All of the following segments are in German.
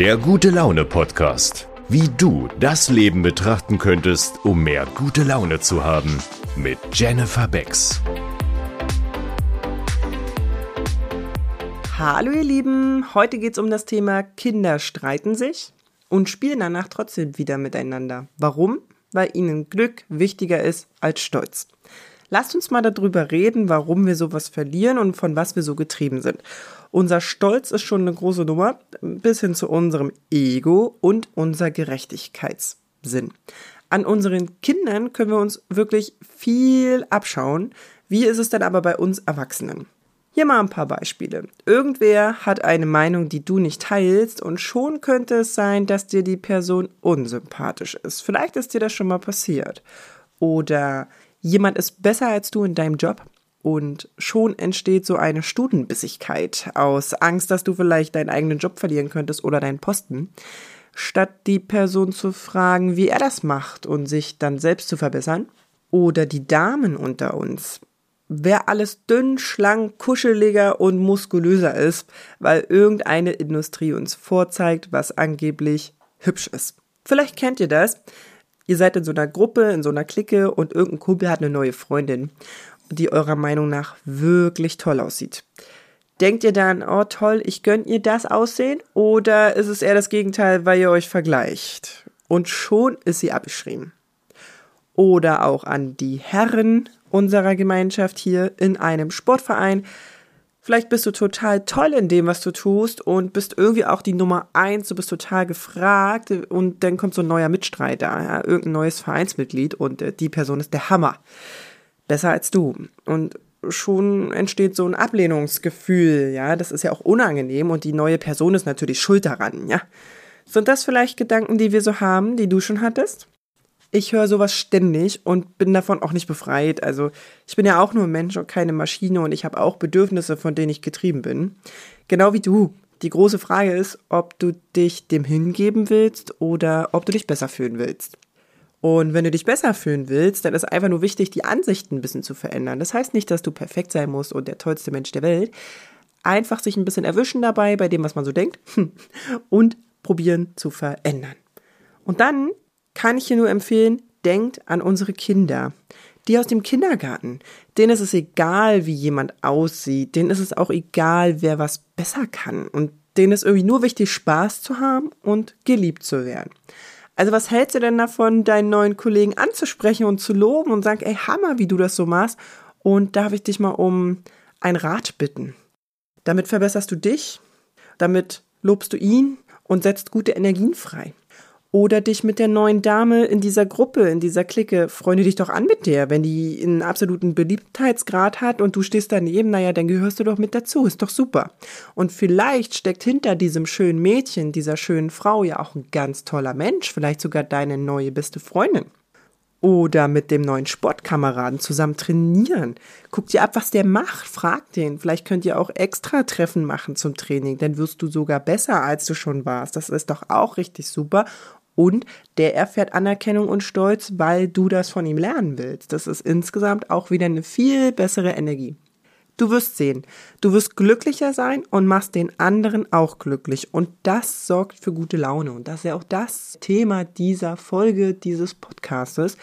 Der gute Laune Podcast. Wie du das Leben betrachten könntest, um mehr gute Laune zu haben. Mit Jennifer Becks. Hallo ihr Lieben, heute geht es um das Thema Kinder streiten sich und spielen danach trotzdem wieder miteinander. Warum? Weil ihnen Glück wichtiger ist als Stolz. Lasst uns mal darüber reden, warum wir sowas verlieren und von was wir so getrieben sind. Unser Stolz ist schon eine große Nummer, bis hin zu unserem Ego und unser Gerechtigkeitssinn. An unseren Kindern können wir uns wirklich viel abschauen. Wie ist es denn aber bei uns Erwachsenen? Hier mal ein paar Beispiele. Irgendwer hat eine Meinung, die du nicht teilst und schon könnte es sein, dass dir die Person unsympathisch ist. Vielleicht ist dir das schon mal passiert. Oder jemand ist besser als du in deinem Job und schon entsteht so eine Stutenbissigkeit aus Angst, dass du vielleicht deinen eigenen Job verlieren könntest oder deinen Posten, statt die Person zu fragen, wie er das macht und sich dann selbst zu verbessern. Oder die Damen unter uns. Wer alles dünn, schlank, kuscheliger und muskulöser ist, weil irgendeine Industrie uns vorzeigt, was angeblich hübsch ist. Vielleicht kennt ihr das. Ihr seid in so einer Gruppe, in so einer Clique und irgendein Kumpel hat eine neue Freundin, die eurer Meinung nach wirklich toll aussieht. Denkt ihr dann, oh toll, ich gönn ihr das Aussehen? Oder ist es eher das Gegenteil, weil ihr euch vergleicht? Und schon ist sie abgeschrieben. Oder auch an die Herren unserer Gemeinschaft hier in einem Sportverein. Vielleicht bist du total toll in dem, was du tust und bist irgendwie auch die Nummer eins, du bist total gefragt und dann kommt so ein neuer Mitstreiter, ja, irgendein neues Vereinsmitglied und äh, die Person ist der Hammer. Besser als du. Und schon entsteht so ein Ablehnungsgefühl, ja, das ist ja auch unangenehm und die neue Person ist natürlich schuld daran, ja. Sind das vielleicht Gedanken, die wir so haben, die du schon hattest? Ich höre sowas ständig und bin davon auch nicht befreit. Also ich bin ja auch nur ein Mensch und keine Maschine und ich habe auch Bedürfnisse, von denen ich getrieben bin. Genau wie du. Die große Frage ist, ob du dich dem hingeben willst oder ob du dich besser fühlen willst. Und wenn du dich besser fühlen willst, dann ist einfach nur wichtig, die Ansichten ein bisschen zu verändern. Das heißt nicht, dass du perfekt sein musst und der tollste Mensch der Welt. Einfach sich ein bisschen erwischen dabei, bei dem, was man so denkt, und probieren zu verändern. Und dann kann ich dir nur empfehlen, denkt an unsere Kinder. Die aus dem Kindergarten. Denen ist es egal, wie jemand aussieht. Denen ist es auch egal, wer was besser kann. Und denen ist irgendwie nur wichtig, Spaß zu haben und geliebt zu werden. Also was hältst du denn davon, deinen neuen Kollegen anzusprechen und zu loben und sagen, ey, Hammer, wie du das so machst? Und darf ich dich mal um ein Rat bitten? Damit verbesserst du dich, damit lobst du ihn und setzt gute Energien frei. Oder dich mit der neuen Dame in dieser Gruppe, in dieser Clique, freunde dich doch an mit der. Wenn die einen absoluten Beliebtheitsgrad hat und du stehst daneben, naja, dann gehörst du doch mit dazu. Ist doch super. Und vielleicht steckt hinter diesem schönen Mädchen, dieser schönen Frau ja auch ein ganz toller Mensch. Vielleicht sogar deine neue beste Freundin. Oder mit dem neuen Sportkameraden zusammen trainieren. Guck dir ab, was der macht. Frag den. Vielleicht könnt ihr auch extra Treffen machen zum Training. Dann wirst du sogar besser, als du schon warst. Das ist doch auch richtig super und der erfährt Anerkennung und Stolz, weil du das von ihm lernen willst. Das ist insgesamt auch wieder eine viel bessere Energie. Du wirst sehen, du wirst glücklicher sein und machst den anderen auch glücklich. Und das sorgt für gute Laune. Und das ist ja auch das Thema dieser Folge, dieses Podcastes.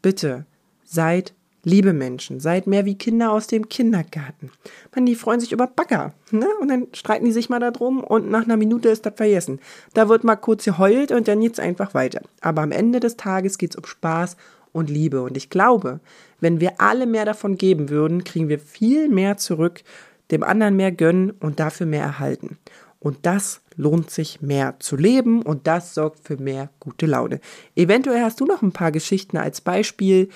Bitte seid Liebe Menschen, seid mehr wie Kinder aus dem Kindergarten. Man, die freuen sich über Bagger, ne? Und dann streiten die sich mal da drum und nach einer Minute ist das vergessen. Da wird mal kurz geheult und dann geht's einfach weiter. Aber am Ende des Tages geht's um Spaß und Liebe. Und ich glaube, wenn wir alle mehr davon geben würden, kriegen wir viel mehr zurück, dem anderen mehr gönnen und dafür mehr erhalten. Und das lohnt sich mehr zu leben und das sorgt für mehr gute Laune. Eventuell hast du noch ein paar Geschichten als Beispiel,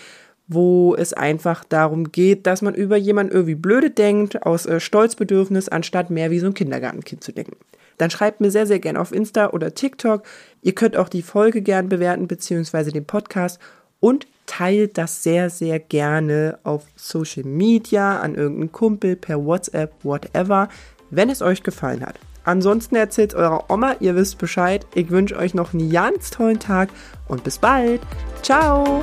wo es einfach darum geht, dass man über jemanden irgendwie blöde denkt, aus äh, Stolzbedürfnis, anstatt mehr wie so ein Kindergartenkind zu denken. Dann schreibt mir sehr, sehr gerne auf Insta oder TikTok. Ihr könnt auch die Folge gern bewerten, beziehungsweise den Podcast und teilt das sehr, sehr gerne auf Social Media, an irgendeinen Kumpel, per WhatsApp, whatever, wenn es euch gefallen hat. Ansonsten erzählt eurer Oma, ihr wisst Bescheid. Ich wünsche euch noch einen ganz tollen Tag und bis bald. Ciao!